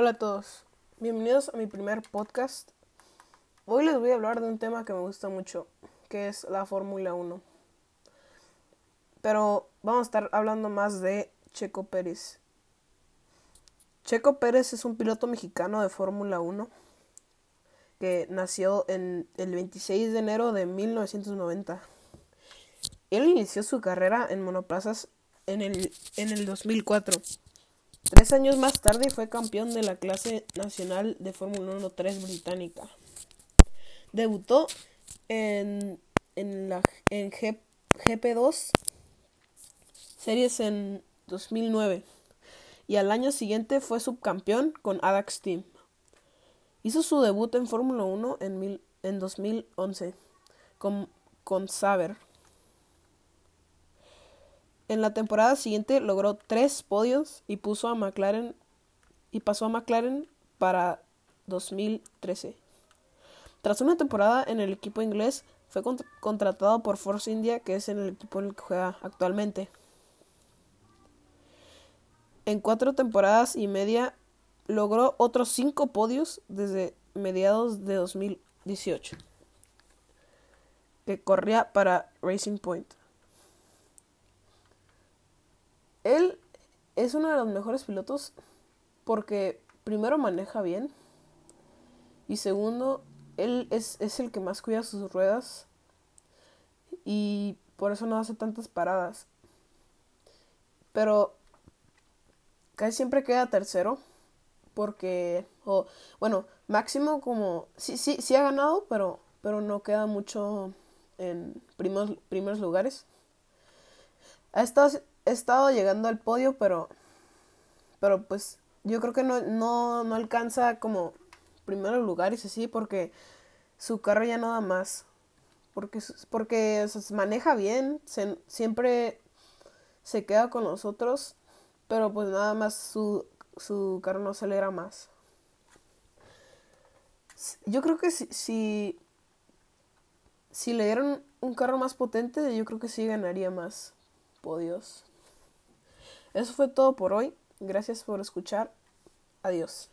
Hola a todos, bienvenidos a mi primer podcast. Hoy les voy a hablar de un tema que me gusta mucho, que es la Fórmula 1. Pero vamos a estar hablando más de Checo Pérez. Checo Pérez es un piloto mexicano de Fórmula 1 que nació en el 26 de enero de 1990. Él inició su carrera en monoplazas en el, en el 2004. Tres años más tarde fue campeón de la clase nacional de Fórmula 1 3 británica. Debutó en, en, la, en GP2 series en 2009 y al año siguiente fue subcampeón con Adax Team. Hizo su debut en Fórmula 1 en, mil, en 2011 con, con Saber. En la temporada siguiente logró tres podios y puso a McLaren y pasó a McLaren para 2013. Tras una temporada en el equipo inglés, fue contratado por Force India, que es en el equipo en el que juega actualmente. En cuatro temporadas y media logró otros cinco podios desde mediados de 2018, que corría para Racing Point. Él es uno de los mejores pilotos porque primero maneja bien y segundo, él es, es, el que más cuida sus ruedas y por eso no hace tantas paradas. Pero casi siempre queda tercero porque, o bueno, máximo como, sí, sí, sí ha ganado, pero, pero no queda mucho en primeros, primeros lugares. Ha estado he estado llegando al podio, pero, pero pues yo creo que no, no, no alcanza como primeros lugares así porque su carro ya no da más. Porque, porque se maneja bien, siempre se queda con nosotros, pero pues nada más su, su carro no acelera más. Yo creo que si, si, si le dieran un carro más potente, yo creo que sí ganaría más podios. Eso fue todo por hoy. Gracias por escuchar. Adiós.